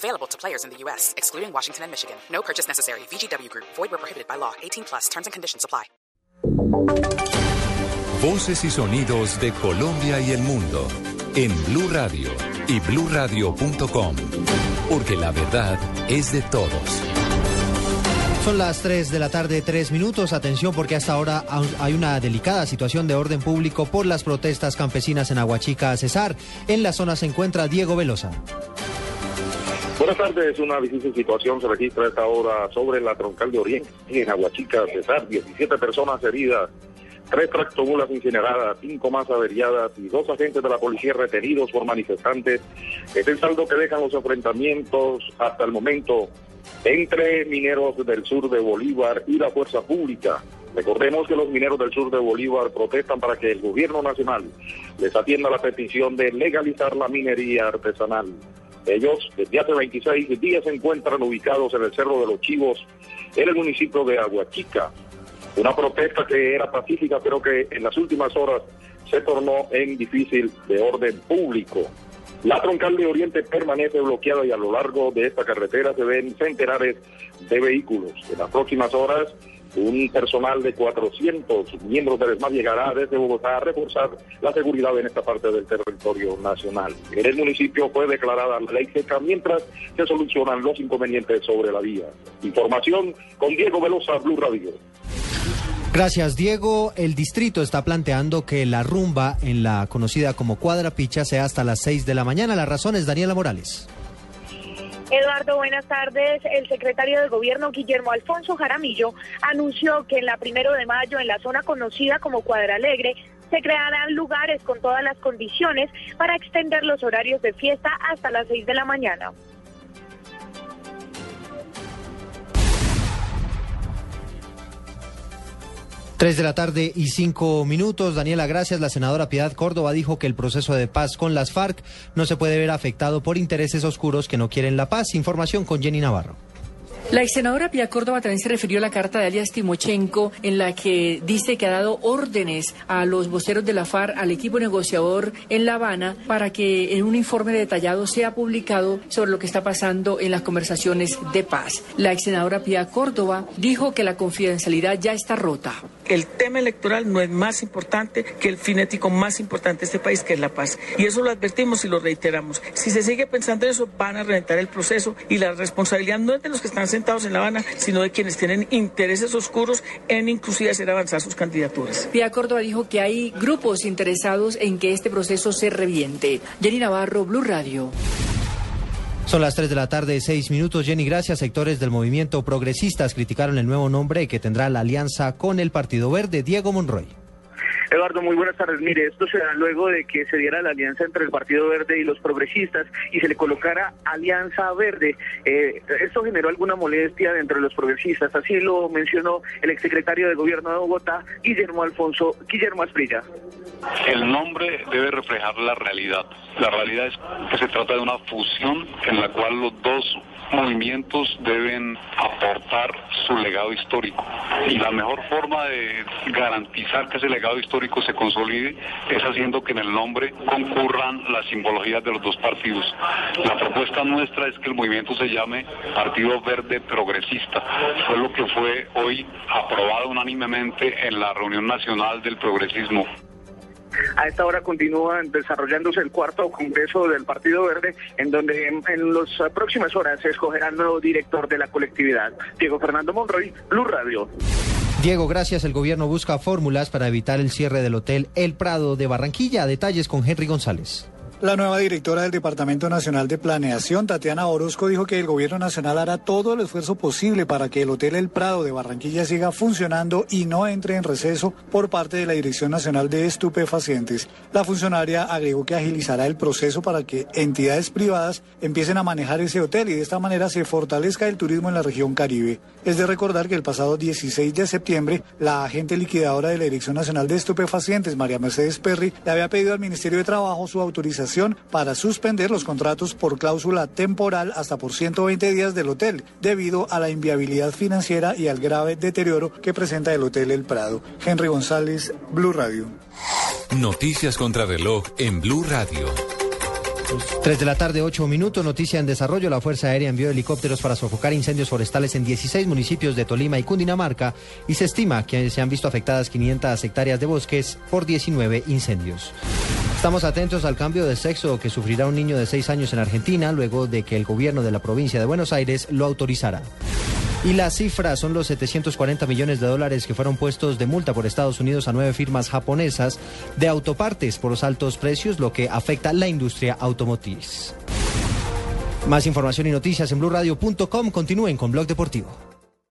Available to players in the U.S., excluding Washington and Michigan. No purchase necessary. VGW Group. Void where prohibited by law. 18 plus. Terms and conditions apply. Voces y sonidos de Colombia y el mundo en Blue Radio y BlueRadio.com, porque la verdad es de todos. Son las 3 de la tarde, 3 minutos. Atención porque hasta ahora hay una delicada situación de orden público por las protestas campesinas en Aguachica, Cesar. En la zona se encuentra Diego Velosa. Buenas tardes. Una difícil situación se registra esta hora sobre la troncal de Oriente, en Aguachica, Cesar. 17 personas heridas tres tractomulas incineradas, cinco más averiadas y dos agentes de la policía retenidos por manifestantes. Es el saldo que dejan los enfrentamientos hasta el momento entre mineros del sur de Bolívar y la fuerza pública. Recordemos que los mineros del sur de Bolívar protestan para que el gobierno nacional les atienda la petición de legalizar la minería artesanal. Ellos desde hace 26 días se encuentran ubicados en el Cerro de los Chivos, en el municipio de Aguachica. Una protesta que era pacífica, pero que en las últimas horas se tornó en difícil de orden público. La troncal de Oriente permanece bloqueada y a lo largo de esta carretera se ven centenares de vehículos. En las próximas horas, un personal de 400 miembros del ESMAD llegará desde Bogotá a reforzar la seguridad en esta parte del territorio nacional. En el municipio fue declarada la ley seca mientras se solucionan los inconvenientes sobre la vía. Información con Diego Velosa, Blue Radio. Gracias, Diego. El distrito está planteando que la rumba en la conocida como Cuadra Picha sea hasta las 6 de la mañana. La razón es Daniela Morales. Eduardo, buenas tardes. El secretario de Gobierno, Guillermo Alfonso Jaramillo, anunció que en la primero de mayo, en la zona conocida como Cuadra Alegre, se crearán lugares con todas las condiciones para extender los horarios de fiesta hasta las 6 de la mañana. Tres de la tarde y cinco minutos. Daniela, gracias. La senadora Piedad Córdoba dijo que el proceso de paz con las FARC no se puede ver afectado por intereses oscuros que no quieren la paz. Información con Jenny Navarro. La ex senadora Pia Córdoba también se refirió a la carta de alias Timochenko en la que dice que ha dado órdenes a los voceros de la FARC, al equipo negociador en La Habana, para que en un informe detallado sea publicado sobre lo que está pasando en las conversaciones de paz. La ex senadora Pia Córdoba dijo que la confidencialidad ya está rota. El tema electoral no es más importante que el fin ético más importante de este país, que es la paz. Y eso lo advertimos y lo reiteramos. Si se sigue pensando en eso, van a reventar el proceso y la responsabilidad no es de los que están sentados en La Habana, sino de quienes tienen intereses oscuros en inclusive hacer avanzar sus candidaturas. Pia Córdoba dijo que hay grupos interesados en que este proceso se reviente. Jenny Navarro, Blue Radio. Son las 3 de la tarde, 6 minutos. Jenny, gracias. Sectores del movimiento progresistas criticaron el nuevo nombre que tendrá la alianza con el Partido Verde, Diego Monroy. Eduardo, muy buenas tardes. Mire, esto se da luego de que se diera la alianza entre el Partido Verde y los progresistas y se le colocara Alianza Verde. Eh, esto generó alguna molestia dentro de los progresistas, así lo mencionó el exsecretario de Gobierno de Bogotá, Guillermo Alfonso, Guillermo Asprilla. El nombre debe reflejar la realidad. La realidad es que se trata de una fusión en la cual los dos movimientos deben aportar su legado histórico. Y la mejor forma de garantizar que ese legado histórico se consolide es haciendo que en el nombre concurran las simbologías de los dos partidos. La propuesta nuestra es que el movimiento se llame Partido Verde Progresista. Fue lo que fue hoy aprobado unánimemente en la reunión nacional del progresismo. A esta hora continúa desarrollándose el cuarto congreso del Partido Verde, en donde en, las próximas horas se escogerá el nuevo director de la colectividad. Diego Fernando Monroy, Blue Radio. Diego, gracias. El gobierno busca fórmulas para evitar el cierre del hotel El Prado de Barranquilla. Detalles con Henry González. La nueva directora del Departamento Nacional de Planeación, Tatiana Orozco, dijo que el Gobierno Nacional hará todo el esfuerzo posible para que el Hotel El Prado de Barranquilla siga funcionando y no entre en receso por parte de la Dirección Nacional de Estupefacientes. La funcionaria agregó que agilizará el proceso para que entidades privadas empiecen a manejar ese hotel y de esta manera se fortalezca el turismo en la región Caribe. Es de recordar que el pasado 16 de septiembre, la agente liquidadora de la Dirección Nacional de Estupefacientes, María Mercedes Perry, le había pedido al Ministerio de Trabajo su autorización para suspender los contratos por cláusula temporal hasta por 120 días del hotel, debido a la inviabilidad financiera y al grave deterioro que presenta el Hotel El Prado. Henry González, Blue Radio. Noticias contra reloj en Blue Radio. 3 de la tarde, 8 minutos. Noticia en desarrollo. La Fuerza Aérea envió helicópteros para sofocar incendios forestales en 16 municipios de Tolima y Cundinamarca y se estima que se han visto afectadas 500 hectáreas de bosques por 19 incendios. Estamos atentos al cambio de sexo que sufrirá un niño de 6 años en Argentina luego de que el gobierno de la provincia de Buenos Aires lo autorizara. Y la cifra son los 740 millones de dólares que fueron puestos de multa por Estados Unidos a nueve firmas japonesas de autopartes por los altos precios, lo que afecta la industria automotriz. Más información y noticias en blurradio.com. Continúen con Blog Deportivo.